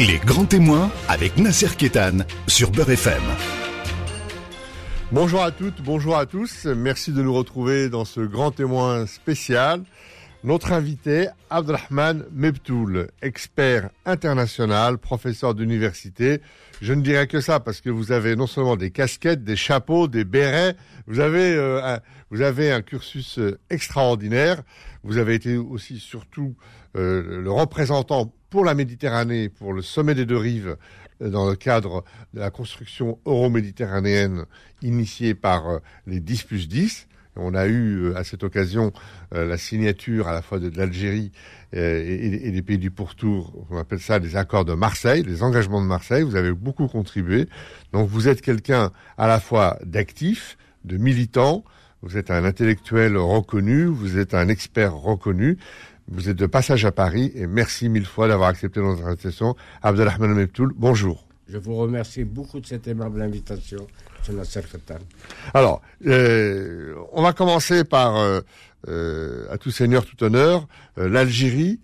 Les grands témoins avec Nasser Kétan sur Beurre FM. Bonjour à toutes, bonjour à tous. Merci de nous retrouver dans ce grand témoin spécial. Notre invité, Abdelrahman Mebtoul, expert international, professeur d'université. Je ne dirais que ça parce que vous avez non seulement des casquettes, des chapeaux, des bérets, vous avez, euh, un, cursus euh, extraordinaire. Vous avez été aussi surtout euh, le représentant pour la Méditerranée, pour le sommet des deux rives, dans le cadre de la construction euro-méditerranéenne initiée par les 10 plus 10. On a eu euh, à cette occasion euh, la signature à la fois de, l'Algérie euh, et, des pays du pourtour, on appelle ça les accords de Marseille, les engagements de Marseille. Vous avez beaucoup contribué. Donc vous êtes quelqu'un à la fois d'actif, de militant, vous êtes un intellectuel reconnu, vous êtes un expert reconnu. Vous êtes de passage à Paris et merci mille fois d'avoir accepté notre invitation. Abdelrahman Mebtoul, bonjour. Je vous remercie beaucoup de cette aimable invitation. Alors, euh, on va commencer par, euh, euh, à tout seigneur, tout honneur, l'Algérie,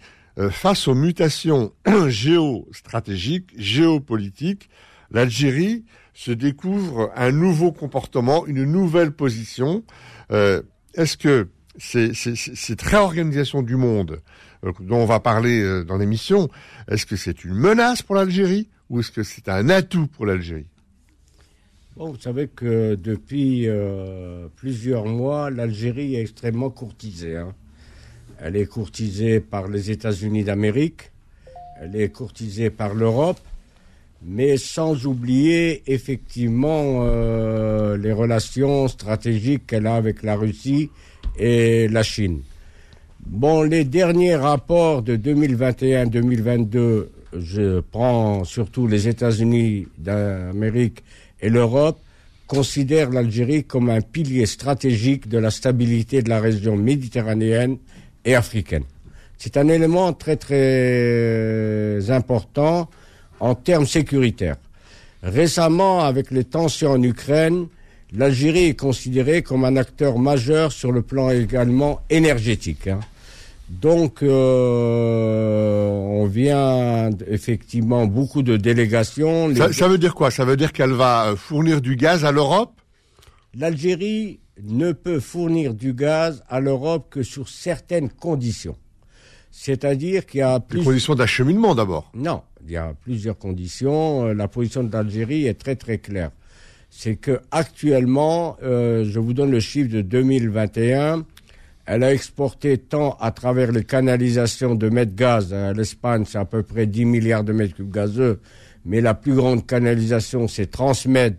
face aux mutations géostratégiques, géopolitiques, l'Algérie se découvre un nouveau comportement, une nouvelle position. Est-ce que cette réorganisation du monde dont on va parler dans l'émission, est-ce que c'est une menace pour l'Algérie ou est-ce que c'est un atout pour l'Algérie? Vous savez que depuis euh, plusieurs mois, l'Algérie est extrêmement courtisée. Hein. Elle est courtisée par les États-Unis d'Amérique, elle est courtisée par l'Europe, mais sans oublier effectivement euh, les relations stratégiques qu'elle a avec la Russie et la Chine. Bon, les derniers rapports de 2021-2022, je prends surtout les États-Unis d'Amérique et l'Europe considère l'Algérie comme un pilier stratégique de la stabilité de la région méditerranéenne et africaine. C'est un élément très très important en termes sécuritaires. Récemment, avec les tensions en Ukraine, l'Algérie est considérée comme un acteur majeur sur le plan également énergétique. Hein. Donc, euh, on vient effectivement beaucoup de délégations. Ça, veut dire quoi? Ça veut dire qu'elle va euh, fournir du gaz à l'Europe? L'Algérie ne peut fournir du gaz à l'Europe que sur certaines conditions. C'est-à-dire qu'il y a plus... Des conditions d'acheminement d'abord Non, il y a plusieurs conditions. Euh, la position de l'Algérie est très très claire. C'est que actuellement, je vous donne le chiffre de 2021, elle a exporté tant à travers les canalisations de mètres gaz à l'Espagne, c'est à peu près 10 milliards de mètres cubes gazeux, mais la plus grande canalisation, c'est Transmed,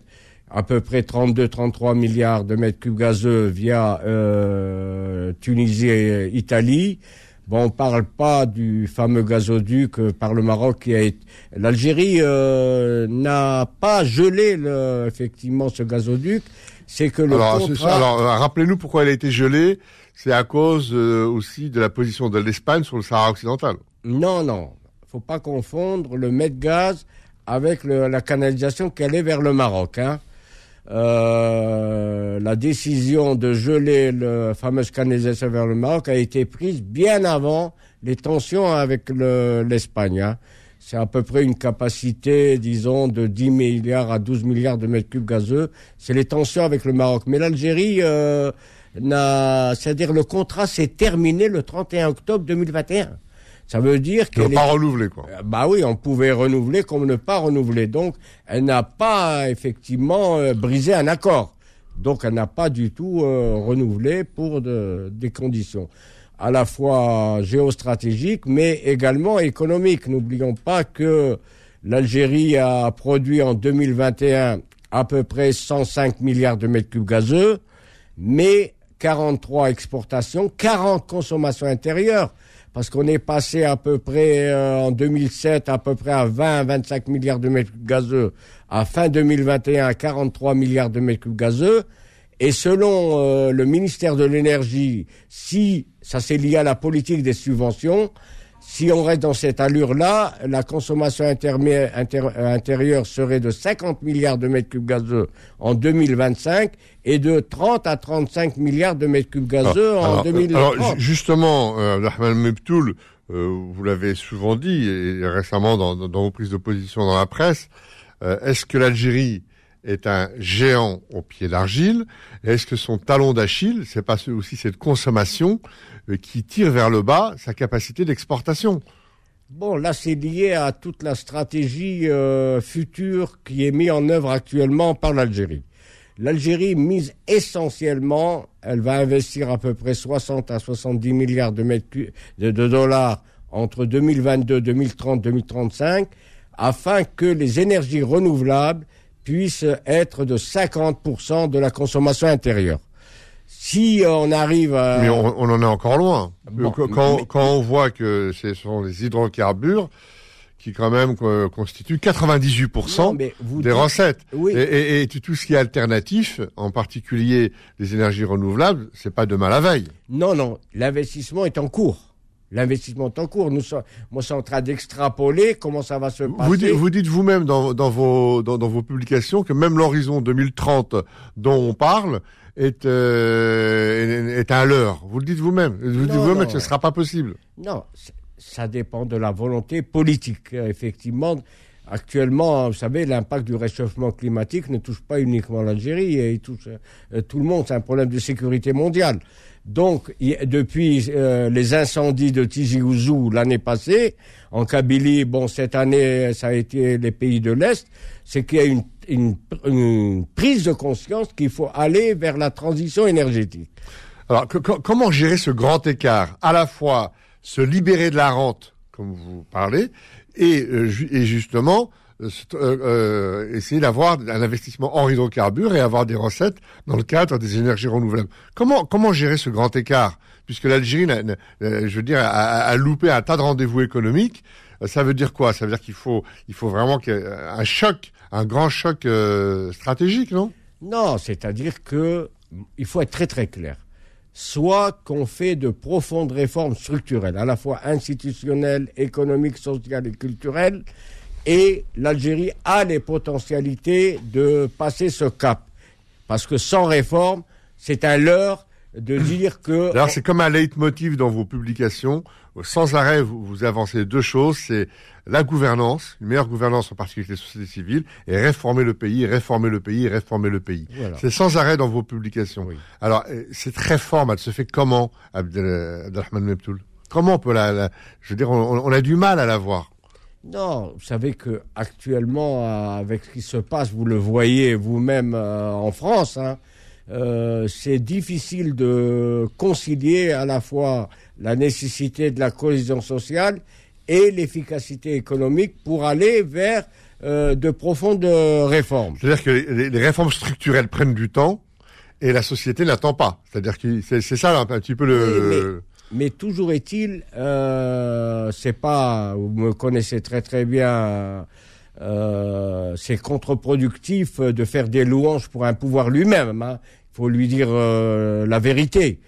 à peu près 32-33 milliards de mètres cubes gazeux via euh, Tunisie et Italie. Bon, on parle pas du fameux gazoduc euh, par le Maroc qui a été... L'Algérie euh, n'a pas gelé le, effectivement ce gazoduc. C'est que le alors, alors rappelez-nous pourquoi elle a été gelée c'est à cause euh, aussi de la position de l'Espagne sur le Sahara occidental. Non, non. faut pas confondre le Med-Gaz avec la canalisation qui allait vers le Maroc. Hein. Euh, la décision de geler la fameuse canalisation vers le Maroc a été prise bien avant les tensions avec l'Espagne. hein. C'est à peu près une capacité, disons, de 10 milliards à 12 milliards de mètres cubes gazeux. C'est les tensions avec le Maroc. Mais l'Algérie... Euh, c'est-à-dire le contrat s'est terminé le 31 octobre 2021. Ça veut dire qu'elle n'a pas renouvelé quoi. Euh, bah oui, on pouvait renouveler comme ne pas renouveler. Donc, elle n'a pas effectivement euh, brisé un accord. Donc, elle n'a pas du tout euh, renouvelé pour des conditions à la fois géostratégiques, mais également économiques. N'oublions pas que l'Algérie a produit en 2021 à peu près 105 milliards de mètres cubes gazeux, mais 43 exportations, 40 consommations intérieures, parce qu'on est passé à peu près euh, en 2007 à peu près à 20 25 milliards de mètres cubes gazeux, à fin 2021 à 43 milliards de mètres cubes gazeux. Et selon euh, le ministère de l'énergie, si ça c'est lié à la politique des subventions, si on reste dans cette allure-là, la consommation intérieure serait de 50 milliards de mètres cubes gazeux en 2025 et de 30 à 35 milliards de mètres cubes gazeux en 2030. Alors justement, euh, Meptoul, vous l'avez souvent dit, et récemment dans, dans, vos prises de position dans la presse, est-ce que l'Algérie est un géant au pied d'argile? Est-ce que son talon d'Achille, c'est pas aussi cette consommation qui tire vers le bas sa capacité d'exportation Bon, là, c'est lié à toute la stratégie euh, future qui est mise en œuvre actuellement par l'Algérie. L'Algérie mise essentiellement, elle va investir à peu près 60 à 70 milliards de, de, de dollars entre 2022, 2030, 2035, afin que les énergies renouvelables puissent être de 50% de la consommation intérieure. Si on arrive à... Mais on, en est encore loin. quand, on voit que ce sont les hydrocarbures qui quand même constituent 98% des recettes. Et, tout ce qui est alternatif, en particulier les énergies renouvelables, c'est pas demain la veille. Non, non, l'investissement est en cours. L'investissement est en cours. Nous sommes, moi, en train d'extrapoler comment ça va se passer. Vous, dites vous-même dans, vos, dans, vos publications que même l'horizon 2030 dont on parle est, euh, est un leurre. Vous le dites vous-même. Vous dites vous-même que ce ne sera pas possible. Non, ça dépend de la volonté politique. Effectivement, actuellement, vous savez, l'impact du réchauffement climatique ne touche pas uniquement l'Algérie, il touche euh, tout le monde. C'est un problème de sécurité mondiale. Donc, depuis euh, les incendies de Tizi Ouzou l'année passée, en Kabylie, bon, cette année, ça a été les pays de l'Est, c'est qu'il y a une une, prise de conscience qu'il faut aller vers la transition énergétique. Alors, comment gérer ce grand écart À la fois se libérer de la rente, comme vous parlez, et, euh, justement euh, euh, essayer d'avoir un investissement en hydrocarbures et avoir des recettes dans le cadre des énergies renouvelables. Comment comment gérer ce grand écart? Puisque l'Algérie, je veux dire, a, loupé un tas de rendez-vous économiques. Ça veut dire quoi? Ça veut dire qu'il faut il faut vraiment un choc un grand choc euh, stratégique, non? Non, c'est-à-dire que il faut être très très clair. Soit qu'on fait de profondes réformes structurelles, à la fois institutionnelles, économiques, sociales et culturelles, et l'Algérie a les potentialités de passer ce cap. Parce que sans réforme, c'est un leurre de dire que... Alors c'est comme un leitmotiv dans vos publications. Sans arrêt, vous, vous avancez deux choses. C'est la gouvernance, une meilleure gouvernance en particulier avec les sociétés civiles, et réformer le pays, réformer le pays, réformer le pays. C'est sans arrêt dans vos publications. Alors, euh, cette réforme, elle se fait comment, Abdelrahman Mebtoul Comment on peut la, Je veux dire, on, a du mal à la voir? Non, vous savez que actuellement, euh, avec ce qui se passe, vous le voyez vous-même euh, en France, hein, c'est difficile de concilier à la fois la nécessité de la cohésion sociale et l'efficacité économique pour aller vers euh, de profondes réformes. C'est-à-dire que les, réformes structurelles prennent du temps et la société n'attend pas. C'est-à-dire que c'est ça un, petit peu le... mais, toujours est-il, euh, c'est pas, vous me connaissez très très bien, euh, c'est contre-productif de faire des louanges pour un pouvoir lui-même. Hein. Faut lui dire euh, la vérité.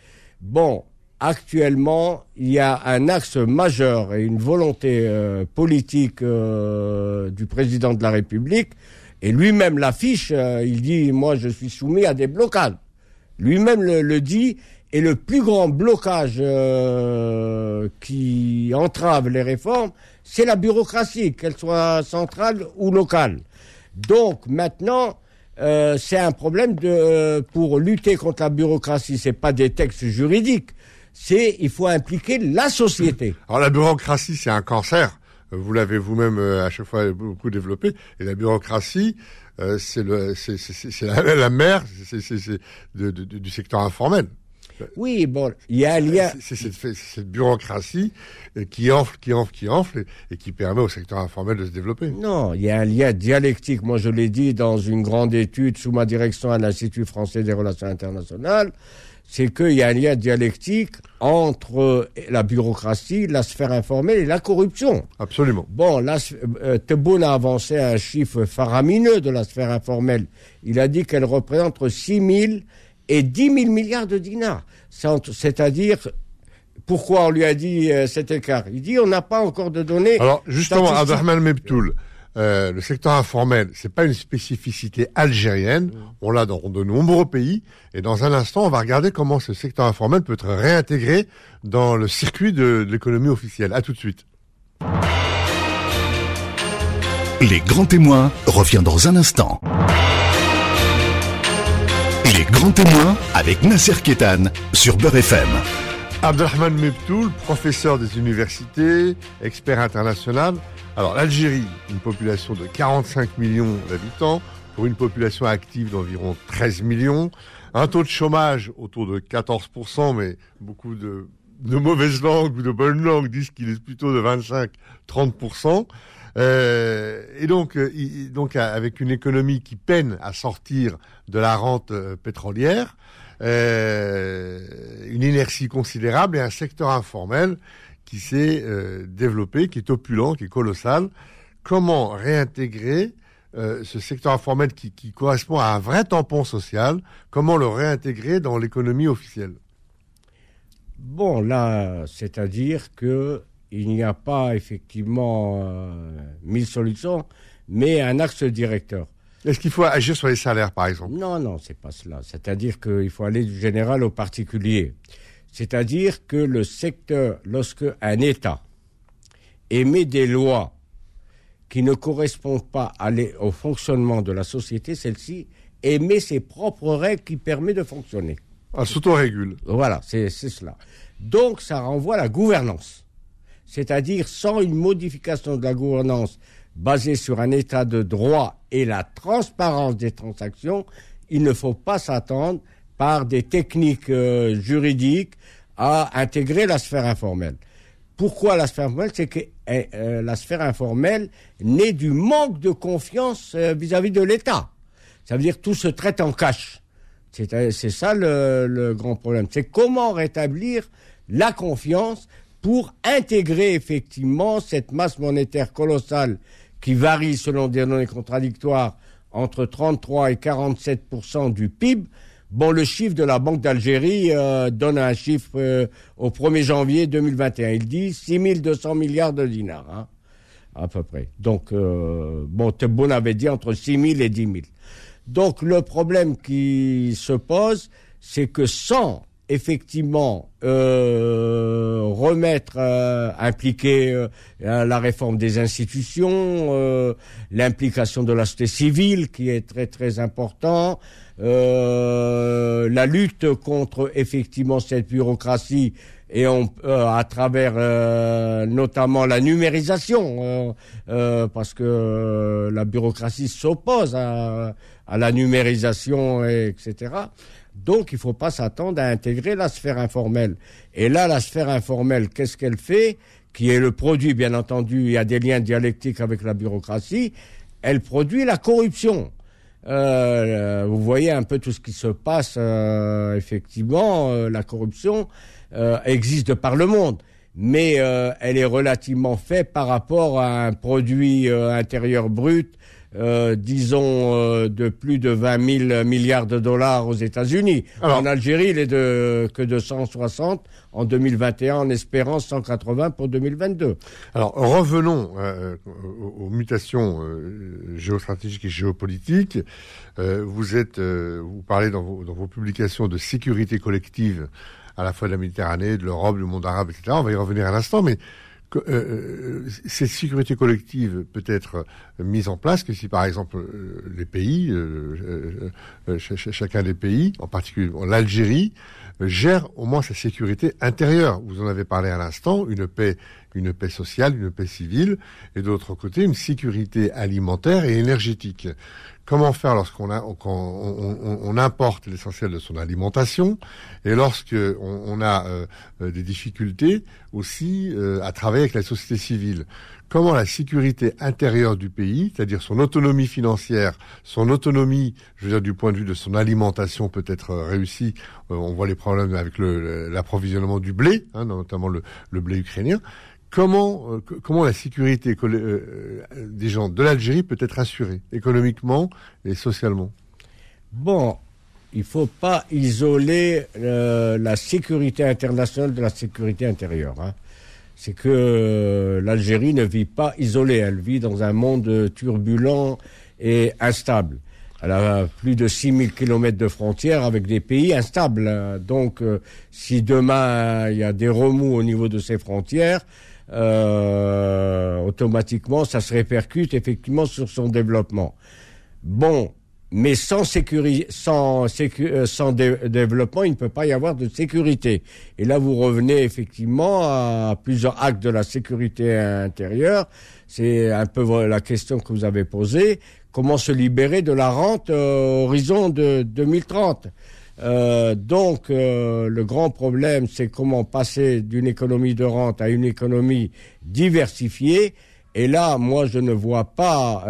Bon, actuellement, il y a un axe majeur et une volonté euh, politique euh, du président de la République, et lui-même l'affiche, il dit, moi je suis soumis à des blocages. Lui-même le, dit, et le plus grand blocage qui entrave les réformes, c'est la bureaucratie, qu'elle soit centrale ou locale. Donc maintenant, c'est un problème de pour lutter contre la bureaucratie, c'est pas des textes juridiques, c'est il faut impliquer la société. Alors la bureaucratie, c'est un cancer. Vous l'avez vous-même euh, à chaque fois beaucoup développé. Et la bureaucratie, euh, c'est la, la mère, c'est, du secteur informel. Oui, bon, il y a un lien. C'est cette, bureaucratie euh, qui enfle, qui enfle, qui enfle, et, qui permet au secteur informel de se développer. Non, il y a un lien dialectique. Moi, je l'ai dit dans une grande étude sous ma direction à l'Institut français des relations internationales c'est qu'il y a un lien dialectique entre la bureaucratie, la sphère informelle et la corruption. Absolument. Bon, euh, a avancé un chiffre faramineux de la sphère informelle. Il a dit qu'elle représente entre 6 000 et 10 000 milliards de dinars. C'est-à-dire, pourquoi on lui a dit euh, cet écart? Il dit on n'a pas encore de données. Alors, justement, Abdelrahman Mebtoul, euh, le secteur informel, c'est pas une spécificité algérienne. Mm. On l'a dans de nombreux pays. Et dans un instant, on va regarder comment ce secteur informel peut être réintégré dans le circuit de, de l'économie officielle. À tout de suite. Les grands témoins revient dans un instant. Les grands témoins avec Nasser Kétan sur Beurre FM. Abdelrahman Mebtoul, professeur des universités, expert international. Alors l'Algérie, une population de 45 millions d'habitants, pour une population active d'environ 13 millions, un taux de chômage autour de 14%, mais beaucoup de, de mauvaises langues ou de bonnes langues disent qu'il est plutôt de 25-30%. Euh, et donc, euh, donc avec une économie qui peine à sortir de la rente euh, pétrolière, euh, une inertie considérable et un secteur informel qui s'est euh, développé, qui est opulent, qui est colossal. Comment réintégrer euh, ce secteur informel qui, qui, correspond à un vrai tampon social, comment le réintégrer dans l'économie officielle? Bon, là, c'est-à-dire que il n'y a pas effectivement euh, mille solutions, mais un axe directeur. Est-ce qu'il faut agir sur les salaires, par exemple? Non, non, c'est pas cela. C'est-à-dire qu'il faut aller du général au particulier. C'est-à-dire que le secteur, lorsque un État émet des lois qui ne correspondent pas au fonctionnement de la société, celle-ci émet ses propres règles qui permettent de fonctionner. Elle s'autorégule. Voilà, c'est cela. Donc ça renvoie à la gouvernance. C'est-à-dire sans une modification de la gouvernance basée sur un état de droit et la transparence des transactions, il ne faut pas s'attendre par des techniques euh, juridiques à intégrer la sphère informelle. Pourquoi la sphère informelle? C'est que eh, euh, la sphère informelle naît du manque de confiance euh, vis-à-vis de l'État. Ça veut dire tout se traite en cash. C'est ça le, le, grand problème. C'est comment rétablir la confiance pour intégrer effectivement cette masse monétaire colossale qui varie selon des données contradictoires entre 33 et 47% du PIB, Bon, le chiffre de la Banque d'Algérie euh, donne un chiffre euh, au 1er janvier 2021. Il dit 6200 milliards de dinars, hein, à peu près. Donc, euh, bon, Tebboune avait dit entre 6 000 et 10 000. Donc, le problème qui se pose, c'est que sans effectivement euh, remettre, euh, impliquer euh, la réforme des institutions, l'implication de la société civile qui est très très important, la lutte contre effectivement cette bureaucratie et on, à travers notamment la numérisation, parce que la bureaucratie s'oppose à, à, la numérisation, etc. Donc, il ne faut pas s'attendre à intégrer la sphère informelle. Et là, la sphère informelle, qu'est-ce qu'elle fait Qui est le produit, bien entendu, il y a des liens dialectiques avec la bureaucratie. Elle produit la corruption. Euh, vous voyez un peu tout ce qui se passe. Euh, effectivement, euh, la corruption existe de par le monde, mais elle est relativement faite par rapport à un produit intérieur brut euh, disons, euh, de plus de 20 000 milliards de dollars aux États-Unis. En Algérie, il est de, que de 160 en 2021, en espérant 180 pour 2022. Alors, revenons euh, aux, mutations géostratégiques et géopolitiques. vous êtes, vous parlez dans vos, dans vos publications de sécurité collective à la fois de la Méditerranée, de l'Europe, du monde arabe, etc. On va y revenir un instant, mais euh, euh, cette sécurité collective peut être mise en place que si, par exemple, euh, les pays, chacun des pays, en particulier l'Algérie, gère au moins sa sécurité intérieure. Vous en avez parlé à l'instant, une paix, une paix sociale, une paix civile, et d'autre côté, une sécurité alimentaire et énergétique. Comment faire lorsqu'on importe l'essentiel de son alimentation et lorsque on, a euh, euh, des difficultés aussi euh, à travailler avec la société civile? Comment la sécurité intérieure du pays, c'est-à-dire son autonomie financière, son autonomie, je veux dire du point de vue de son alimentation peut être réussie. on voit les problèmes avec l'approvisionnement du blé, hein, notamment le, blé ukrainien comment, euh, comment la sécurité euh, euh, des gens de l'Algérie peut être assurée économiquement et socialement? Bon, il ne faut pas isoler la sécurité internationale de la sécurité intérieure. Hein. C'est que l'Algérie ne vit pas isolée, elle vit dans un monde turbulent et instable. Elle a plus de 6000 kilomètres de frontières avec des pays instables. Donc, euh, si demain il y a des remous au niveau de ces frontières, euh, automatiquement, ça se répercute effectivement sur son développement. Bon, mais sans, sécurité, sans, euh, sans développement, il ne peut pas y avoir de sécurité. Et là, vous revenez effectivement à plusieurs actes de la sécurité intérieure. C'est un peu la question que vous avez posée comment se libérer de la rente euh, horizon de 2030. Euh, donc euh, le grand problème, c'est comment passer d'une économie de rente à une économie diversifiée. Et là, moi, je ne vois pas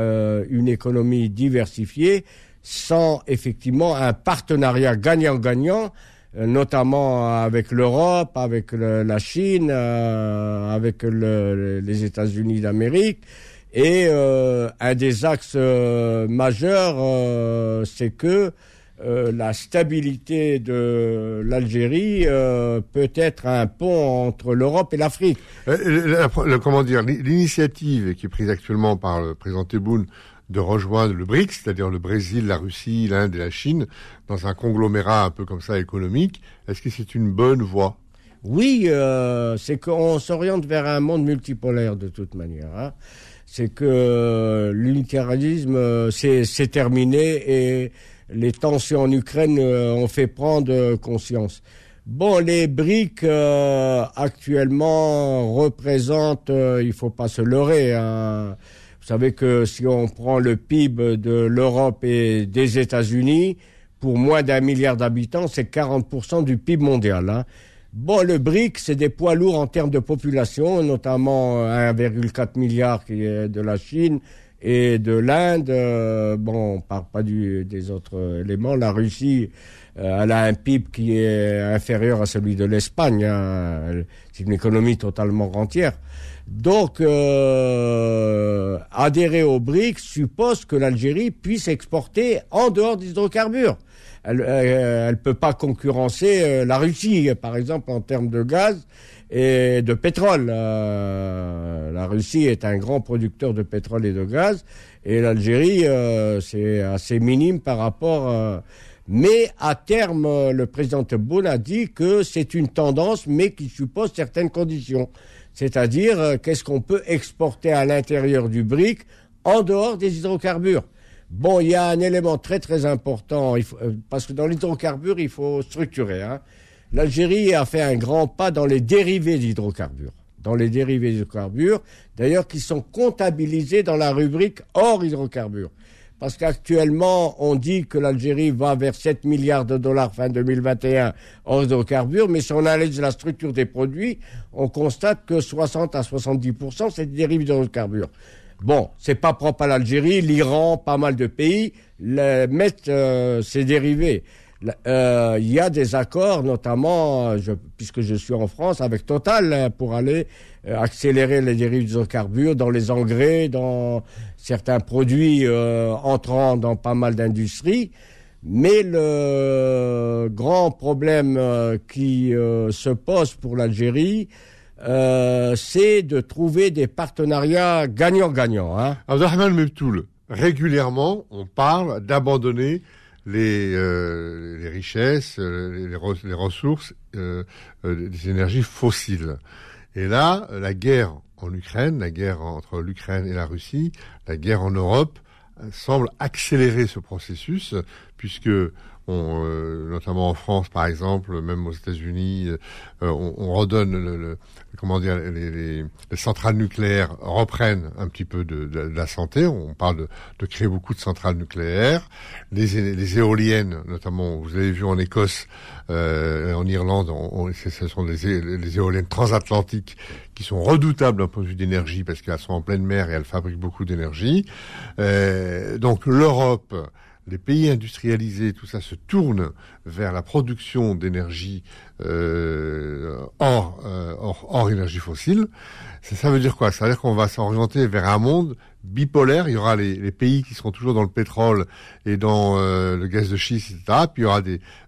une économie diversifiée sans effectivement un partenariat gagnant-gagnant, notamment avec l'Europe, avec la Chine, avec les États-Unis d'Amérique. Et euh, un des axes euh, majeurs, euh, c'est que la stabilité de l'Algérie peut être un pont entre l'Europe et l'Afrique. comment dire L'initiative qui est prise actuellement par le président Tebboune de rejoindre le BRICS, c'est-à-dire le Brésil, la Russie, l'Inde et la Chine, dans un conglomérat un peu comme ça économique, est-ce que c'est une bonne voie? Oui, c'est qu'on s'oriente vers un monde multipolaire de toute manière. Hein c'est que euh, s'est terminé et les tensions en Ukraine euh, ont fait prendre conscience. Bon, les briques euh, actuellement représentent, il faut pas se leurrer. Hein. Savez que si on prend le PIB de l'Europe et des États-Unis, pour moins d'un milliard d'habitants, c'est 40% du PIB mondial. Hein. Bon, le BRIC, c'est des poids lourds en termes de population, notamment 1,4 euh, milliard qui est de la Chine et de l'Inde. Euh, bon, on parle pas des autres éléments. La Russie, euh, elle a un PIB qui est inférieur à celui de l'Espagne. Hein. C'est une économie totalement rentière. Donc, adhérer au BRIC suppose que l'Algérie puisse exporter en dehors des hydrocarbures elle ne euh, peut pas concurrencer euh, la Russie, par exemple, en termes de gaz et de pétrole. Euh, la Russie est un grand producteur de pétrole et de gaz, et l'Algérie, c'est assez minime par rapport... mais à terme, le président Tebboune a dit que c'est une tendance, mais qui suppose certaines conditions. C'est-à-dire, qu'est-ce qu'on peut exporter à l'intérieur du BRIC en dehors des hydrocarbures Bon, il y a un élément très très important, euh, parce que dans l'hydrocarbure, il faut structurer. Hein. L'Algérie a fait un grand pas dans les dérivés d'hydrocarbures. Dans les dérivés d'hydrocarbures, d'ailleurs, qui sont comptabilisés dans la rubrique hors hydrocarbures. Parce qu'actuellement, on dit que l'Algérie va vers 7 milliards de dollars fin 2021 hors hydrocarbures, mais si on analyse la structure des produits, on constate que 60 à 70% c'est des dérivés d'hydrocarbures. Bon, c'est pas propre à l'Algérie, l'Iran, pas mal de pays mettent euh, ces dérivés. Euh, il y a des accords, notamment, puisque je suis en France, avec Total hein, pour aller euh, accélérer les dérives d'hydrocarbures dans les engrais, dans certains produits entrant dans pas mal d'industries. Mais le grand problème qui se pose pour l'Algérie, euh, c'est de trouver des partenariats gagnant-gagnant. Hein. Régulièrement, on parle d'abandonner les, euh, les richesses, euh, les, ressources euh, euh, des énergies fossiles. Et là, la guerre en Ukraine, la guerre entre l'Ukraine et la Russie, la guerre en Europe, semble accélérer ce processus, puisque euh, notamment en France par exemple, même aux États-Unis, euh, on, on, redonne le, comment dire les, les, les, centrales nucléaires reprennent un petit peu de, de, la santé. On parle de, de, créer beaucoup de centrales nucléaires, les, les éoliennes, notamment vous avez vu en Écosse, euh, en Irlande, on, ce sont les éoliennes transatlantiques qui sont redoutables d'un point de vue d'énergie parce qu'elles sont en pleine mer et elles fabriquent beaucoup d'énergie. Euh, donc l'Europe les pays industrialisés, tout ça se tourne vers la production d'énergie euh, hors, euh, hors, hors, énergie fossile, ça, veut dire quoi? Ça veut dire qu'on va s'orienter vers un monde bipolaire. Il y aura les, les, pays qui seront toujours dans le pétrole et dans euh, le gaz de schiste, etc. Puis il y aura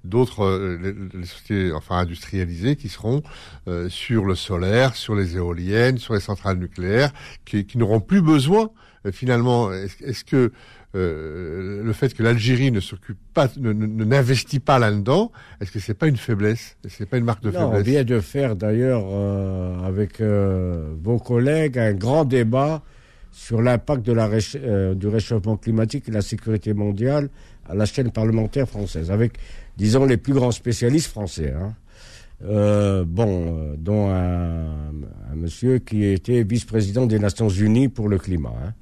d'autres euh, les, les, sociétés enfin industrialisées qui seront euh, sur le solaire, sur les éoliennes, sur les centrales nucléaires, qui, qui n'auront plus besoin finalement. Est-ce est que euh, le fait que l'Algérie ne s'occupe pas, ne, n'investit pas là-dedans, est-ce que c'est pas une faiblesse? C'est pas une marque de non, faiblesse? On vient de faire d'ailleurs euh, avec euh, vos collègues un grand débat sur l'impact de la réch euh, du réchauffement climatique et la sécurité mondiale à la chaîne parlementaire française, avec, disons, les plus grands spécialistes français. Hein. Euh, bon, dont un, un, monsieur qui était vice-président des Nations Unies pour le climat. Hein.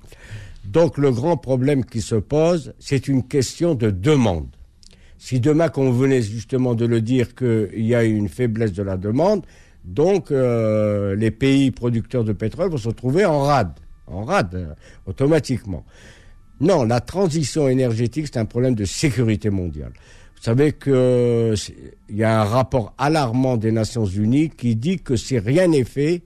Donc le grand problème qui se pose, c'est une question de demande. Si demain qu'on venait justement de le dire qu'il y a une faiblesse de la demande, donc euh, les pays producteurs de pétrole vont se trouver en rade, en rade euh, automatiquement. Non, la transition énergétique, c'est un problème de sécurité mondiale. Vous savez qu'il y a un rapport alarmant des Nations Unies qui dit que si rien n'est fait,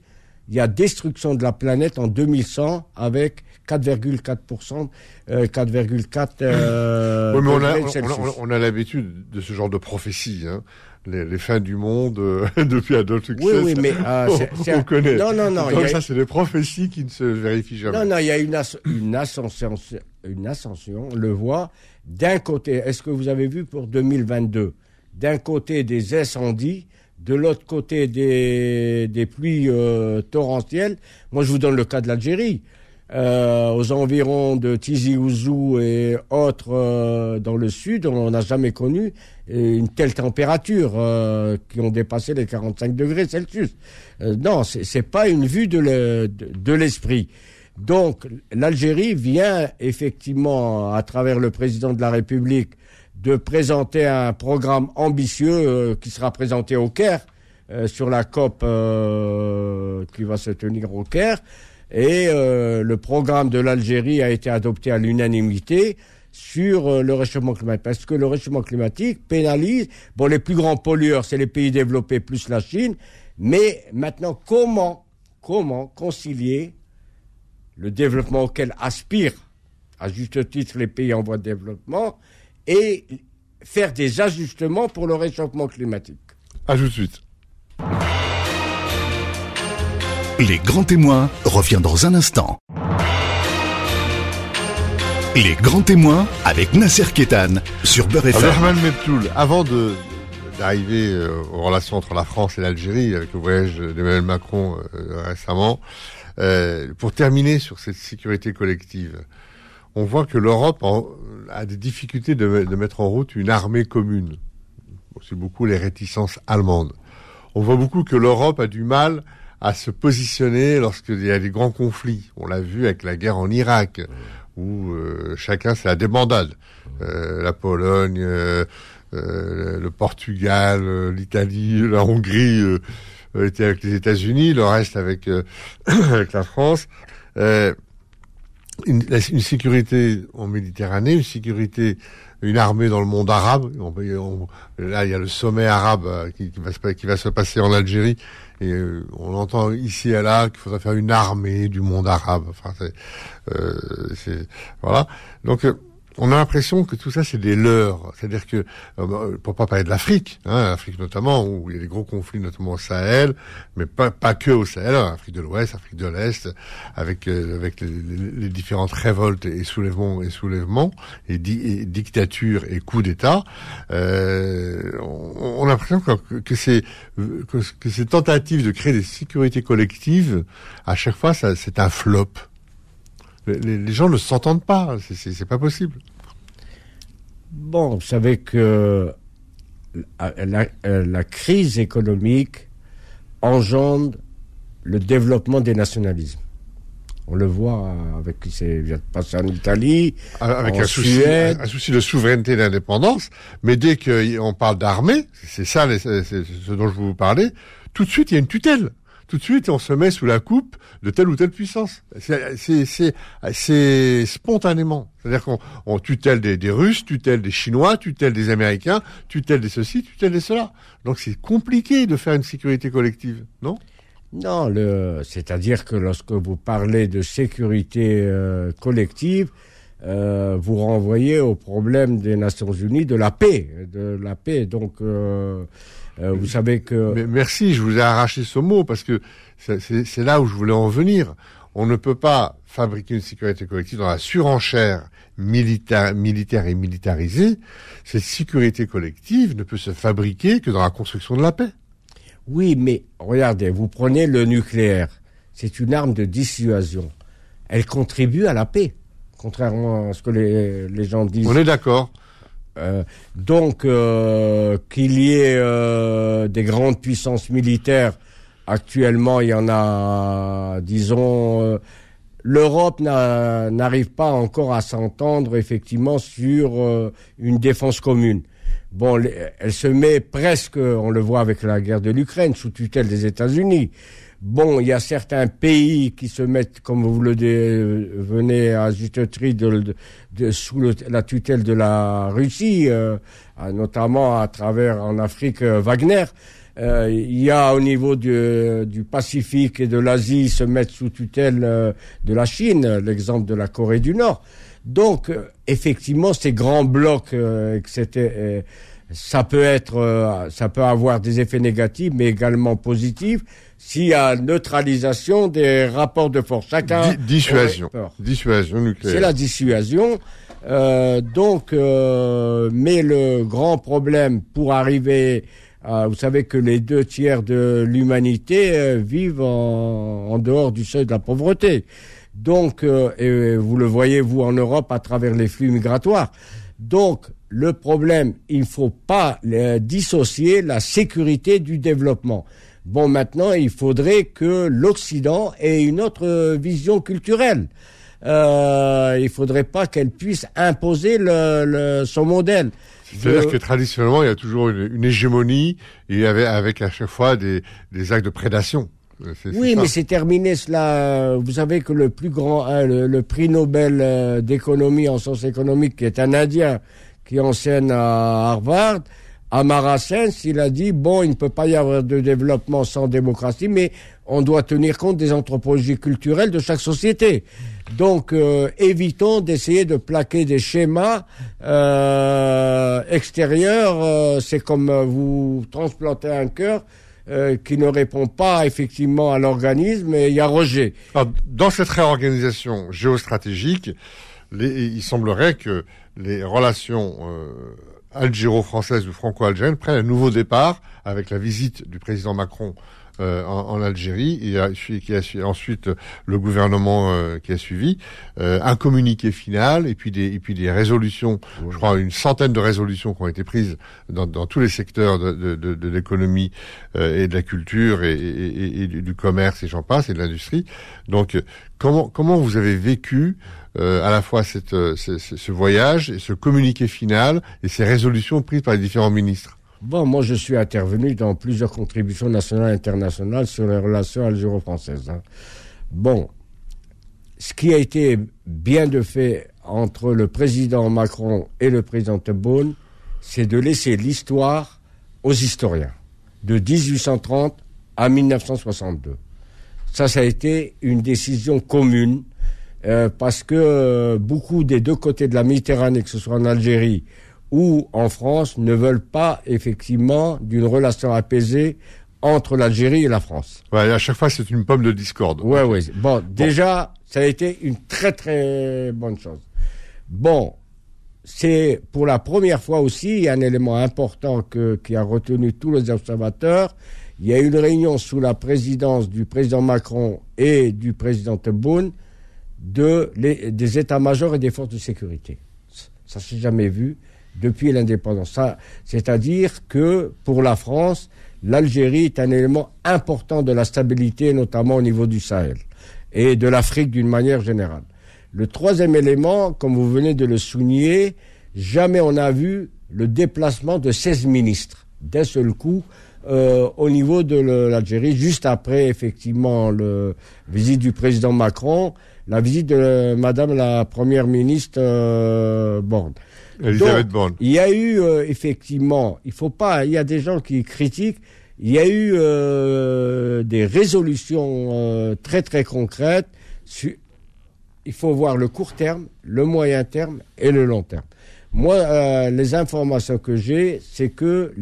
il y a destruction de la planète en 2100 avec 4,4%, euh, 4,4 euh, oui, mais on a, on, on a l'habitude de ce genre de prophétie. Hein. Les, les, fins du monde euh, depuis Adolf Hitler. Oui, oui, mais euh, on, on, connaît. Non, non, non. Donc ça, c'est des prophéties qui ne se vérifient jamais. Non, non, il y a une, as une ascension, une ascension. On le voit d'un côté. Est-ce que vous avez vu pour 2022 D'un côté des incendies de l'autre côté des, des pluies euh, torrentielles. Moi, je vous donne le cas de l'Algérie. Euh, aux environs de Tizi Ouzou et autres euh, dans le sud, on n'a jamais connu une telle température euh, qui ont dépassé les 45 degrés Celsius. Euh, non, c'est pas une vue de l'esprit. Le, Donc, l'Algérie vient effectivement, à travers le président de la République, de présenter un programme ambitieux euh, qui sera présenté au Caire euh, sur la COP euh, qui va se tenir au Caire. Et le programme de l'Algérie a été adopté à l'unanimité sur le réchauffement climatique. Parce que le réchauffement climatique pénalise, bon, les plus grands pollueurs, c'est les pays développés plus la Chine. Mais maintenant, comment, comment concilier le développement auquel aspirent, à juste titre, les pays en voie de développement et faire des ajustements pour le réchauffement climatique? À tout de suite. Les grands témoins revient dans un instant. Les grands témoins avec Nasser Kétan sur Beurre FM. Abdelrahman Mebtoul, avant de d'arriver euh, aux relations entre la France et l'Algérie avec le voyage d'Emmanuel Macron euh, récemment, euh, pour terminer sur cette sécurité collective, on voit que l'Europe a des difficultés de, de, mettre en route une armée commune. C'est beaucoup les réticences allemandes. On voit beaucoup que l'Europe a du mal à se positionner lorsqu'il y a des grands conflits. On l'a vu avec la guerre en Irak, où euh, chacun c'est la débandade. Euh, la Pologne, euh, le Portugal, l'Italie, la Hongrie étaient avec les États-Unis, le reste avec, avec la France. Euh, une, une, sécurité en Méditerranée, une sécurité, une armée dans le monde arabe. Là, il y a le sommet arabe qui, qui, va qui va se passer en Algérie. Et euh, on entend ici et là qu'il faudrait faire une armée du monde arabe. Euh, voilà. Donc, euh, on a l'impression que tout ça c'est des leurs, c'est-à-dire que euh, pour pas parler de l'Afrique, hein, l'Afrique notamment où il y a des gros conflits notamment au Sahel, mais pas pas que au Sahel, hein, Afrique de l'Ouest, Afrique de l'Est, avec euh, avec les, différentes révoltes et soulèvements et soulèvements et, di et dictatures et coups d'État, euh, on, a l'impression que, que que, que, ces tentatives de créer des sécurités collectives, à chaque fois, c'est un flop les, les gens ne s'entendent pas, c'est pas possible. Bon, vous savez que la, la, la, crise économique engendre le développement des nationalismes. On le voit avec qui de passer en Italie, avec en un, souci, Suède. un souci de souveraineté et d'indépendance. Mais dès qu'on parle d'armée, c'est ça les, ce dont je vous parlais, tout de suite il y a une tutelle. Tout de suite on se met sous la coupe de telle ou telle puissance. C'est spontanément. C'est-à-dire qu'on on tutelle des, des, Russes, tutelle des Chinois, tutelle des Américains, tutelle des ceci, tutelle des cela. Donc c'est compliqué de faire une sécurité collective, non? Non, c'est-à-dire que lorsque vous parlez de sécurité euh, collective, euh, vous renvoyez au problème des Nations Unies de la paix, de la paix. Donc, euh, euh, vous savez que. merci, je vous ai arraché ce mot parce que c'est là où je voulais en venir. On ne peut pas fabriquer une sécurité collective dans la surenchère militaire, militaire et militarisée. Cette sécurité collective ne peut se fabriquer que dans la construction de la paix. Oui, mais regardez, vous prenez le nucléaire. C'est une arme de dissuasion. Elle contribue à la paix contrairement à ce que les, gens disent. On est d'accord. Euh, donc, euh, qu'il y ait euh, des grandes puissances militaires, actuellement, il y en a, disons, l'Europe n'arrive pas encore à s'entendre effectivement sur une défense commune. Bon, elle se met presque, on le voit avec la guerre de l'Ukraine, sous tutelle des États-Unis. Bon, il y a certains pays qui se mettent, comme vous le venez à juste de, de, sous la tutelle de la Russie, euh, notamment à travers en Afrique euh, Wagner. Euh, il y a au niveau du, du Pacifique et de l'Asie se mettent sous tutelle de la Chine, l'exemple de la Corée du Nord. Donc, effectivement, ces grands blocs, etc., ça peut être, ça peut avoir des effets négatifs, mais également positifs s'il y a neutralisation des rapports de force. Chacun dissuasion, dissuasion nucléaire. C'est la dissuasion. Euh, donc, euh, mais le grand problème pour arriver, à, vous savez que les deux tiers de l'humanité euh, vivent en, en, dehors du seuil de la pauvreté. Donc, euh, et vous le voyez vous en Europe à travers les flux migratoires. Donc, le problème, il ne faut pas dissocier la sécurité du développement. Bon, maintenant, il faudrait que l'Occident ait une autre vision culturelle. Euh, il faudrait pas qu'elle puisse imposer le, son modèle. C'est-à-dire que traditionnellement, il y a toujours une, hégémonie et avec, avec à chaque fois des, des actes de prédation. Oui, mais c'est terminé cela. Vous savez que le plus grand, hein, le, prix Nobel euh, d'économie en sciences économiques, qui est un Indien qui enseigne à Harvard, Amarasens, il a dit, bon, il ne peut pas y avoir de développement sans démocratie, mais on doit tenir compte des anthropologies culturelles de chaque société. Donc, euh, évitons d'essayer de plaquer des schémas euh, extérieurs. Euh, c'est comme vous transplantez un cœur qui ne répond pas effectivement à l'organisme et il y a rejet. dans cette réorganisation géostratégique, il semblerait que les relations algéro-française ou franco-algérienne prennent un nouveau départ avec la visite du président Macron euh, en, Algérie. Et qui a ensuite le gouvernement euh, qui a suivi euh, un communiqué final et puis des et puis des résolutions. Je crois une centaine de résolutions qui ont été prises dans, dans tous les secteurs de, de, de, de l'économie et de la culture et, et, et, du commerce et j'en passe et de l'industrie. Donc comment comment vous avez vécu euh, à la fois cette, euh, ce, ce, voyage et ce communiqué final et ces résolutions prises par les différents ministres? Bon, moi je suis intervenu dans plusieurs contributions nationales et internationales sur les relations algéro-françaises. Hein. Bon, ce qui a été bien fait entre le président Macron et le président Tebboune, c'est de laisser l'histoire aux historiens, de 1830 à 1962. Ça, ça a été une décision commune euh, parce que euh, beaucoup des deux côtés de la Méditerranée, que ce soit en Algérie ou en France, ne veulent pas effectivement d'une relation apaisée entre l'Algérie et la France. Ouais, à chaque fois, c'est une pomme de discorde. Ouais, ouais. Bon, déjà, ça a été une très très bonne chose. Bon, c'est pour la première fois aussi un élément important que, qui a retenu tous les observateurs. Il y a eu une réunion sous la présidence du président Macron et du président Tebboune de des états-majors et des forces de sécurité. Ça s'est jamais vu depuis l'indépendance. C'est-à-dire que pour la France, l'Algérie est un élément important de la stabilité, notamment au niveau du Sahel et de l'Afrique d'une manière générale. Le troisième élément, comme vous venez de le souligner, jamais on a vu le déplacement de 16 ministres d'un seul coup euh, au niveau de l'Algérie, juste après effectivement la visite du président Macron, la visite de Madame la Première ministre euh, Borne. Elisabeth Borne. Il y a eu euh, effectivement, il faut pas, il y a des gens qui critiquent, il y a eu euh, des résolutions très très concrètes. il faut voir le court terme, le moyen terme et le long terme. Moi, les informations que j'ai, c'est que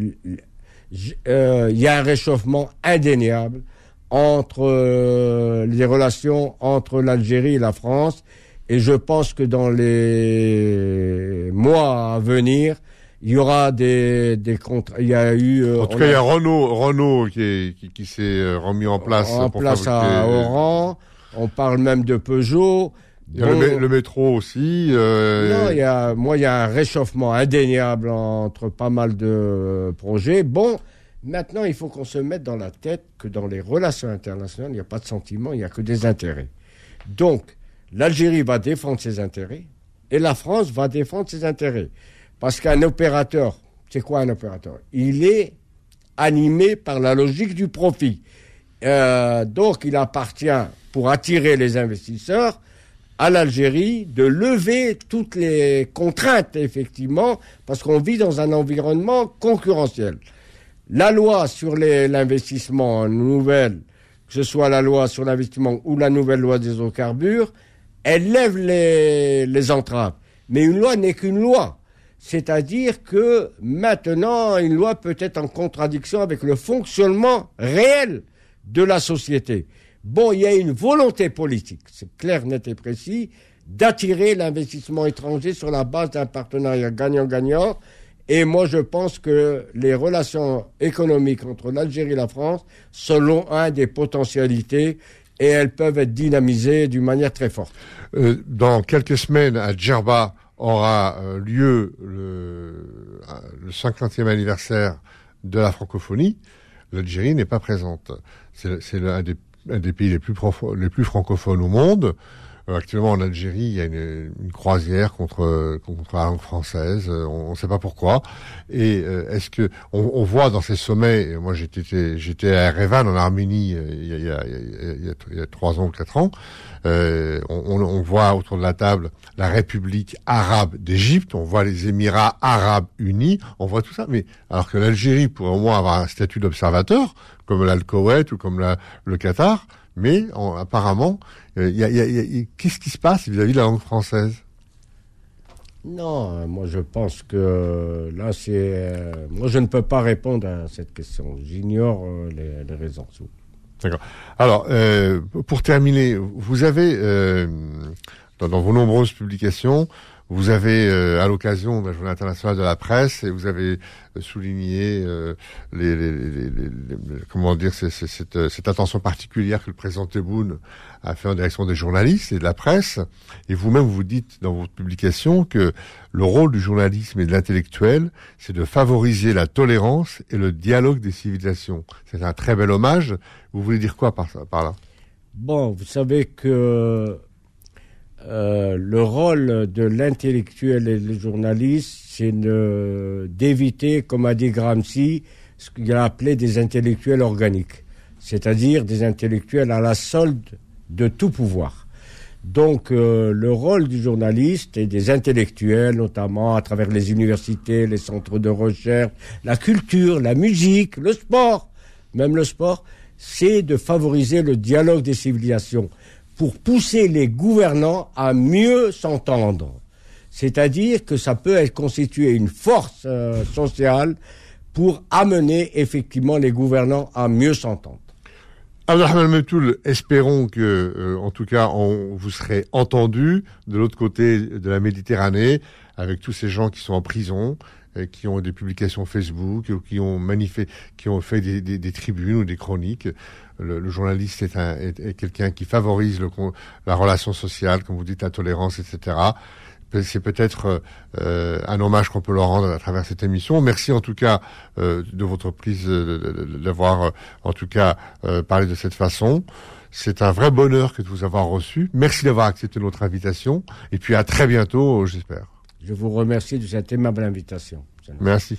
euh, il y a un réchauffement indéniable entre euh, les relations entre l'Algérie et la France. Et je pense que dans les mois à venir, il y aura des, des contrats. Il y a eu. Euh, en tout cas, il y a Renault, Renault qui, qui, qui s'est remis en place. En place à Oran. On parle même de Peugeot. Il y a le, métro aussi. Euh... Non, il y a, moi, il y a un réchauffement indéniable entre pas mal de projets. Bon, maintenant, il faut qu'on se mette dans la tête que dans les relations internationales, il n'y a pas de sentiments, il n'y a que des intérêts. Donc, l'Algérie va défendre ses intérêts et la France va défendre ses intérêts. Parce qu'un opérateur, c'est quoi un opérateur? Il est animé par la logique du profit. Euh, donc, il appartient, pour attirer les investisseurs, à l'Algérie de lever toutes les contraintes, effectivement, parce qu'on vit dans un environnement concurrentiel. La loi sur l'investissement nouvelle, que ce soit la loi sur l'investissement ou la nouvelle loi des hydrocarbures, elle lève les, les entraves. Mais une loi n'est qu'une loi. C'est-à-dire que maintenant, une loi peut être en contradiction avec le fonctionnement réel de la société. Bon, il y a une volonté politique, c'est clair, net et précis, d'attirer l'investissement étranger sur la base d'un partenariat gagnant-gagnant. Et moi, je pense que les relations économiques entre l'Algérie et la France sont un des potentialités et elles peuvent être dynamisées d'une manière très forte. Euh, dans quelques semaines, à Djerba aura euh, lieu le, le 50e anniversaire de la francophonie. L'Algérie n'est pas présente. C'est un des pays les plus francophones au monde. Euh, actuellement, en Algérie, il y a une, une croisière contre, contre la langue française. Euh, on ne sait pas pourquoi. Et euh, est-ce que on, on, voit dans ces sommets Moi, j'étais j'étais à Erevan en Arménie il y, a, il, y a, trois ans ou quatre ans. Euh, on, on, voit autour de la table la République arabe d'Égypte, on voit les Émirats arabes unis, on voit tout ça. Mais alors que l'Algérie pourrait au moins avoir un statut d'observateur, comme l'Al-Koweït ou comme la, le Qatar, mais apparemment, euh, qu'est-ce qui se passe vis-à-vis de la langue française? Non, moi je pense que là c'est. Euh, moi je ne peux pas répondre à cette question. J'ignore euh, les, raisons. D'accord. Alors, pour terminer, vous avez dans, vos nombreuses publications, vous avez, à l'occasion de la Journée internationale de la presse, et vous avez souligner euh, les, les, les, comment dire cette, euh, cette, attention particulière que le président Tebboune a fait en direction des journalistes et de la presse. Et vous-même, vous dites dans votre publication que le rôle du journalisme et de l'intellectuel, c'est de favoriser la tolérance et le dialogue des civilisations. C'est un très bel hommage. Vous voulez dire quoi par, par là? Bon, vous savez que euh, le rôle de l'intellectuel et du journaliste, c'est d'éviter, comme a dit Gramsci, ce qu'il a appelé des intellectuels organiques, c'est-à-dire des intellectuels à la solde de tout pouvoir. Donc euh, le rôle du journaliste et des intellectuels, notamment à travers les universités, les centres de recherche, la culture, la musique, le sport, même le sport, c'est de favoriser le dialogue des civilisations pour pousser les gouvernants à mieux s'entendre. C'est-à-dire que ça peut être constitué une force euh, sociale pour amener effectivement les gouvernants à mieux s'entendre. Abdelrahman Metoul, espérons que, euh, en tout cas, vous serez entendu de l'autre côté de la Méditerranée, avec tous ces gens qui sont en prison, et qui ont des publications Facebook, qui ont fait des tribunes ou des chroniques le, journaliste est, un, est, quelqu'un qui favorise le, la relation sociale, comme vous dites, la tolérance, etc. C'est peut-être euh, un hommage qu'on peut leur rendre à travers cette émission. Merci en tout cas euh, de votre prise, d'avoir euh, en tout cas parlé de cette façon. C'est un vrai bonheur que de vous avoir reçu. Merci d'avoir accepté notre invitation. Et puis à très bientôt, j'espère. Je vous remercie de cette aimable invitation. Merci.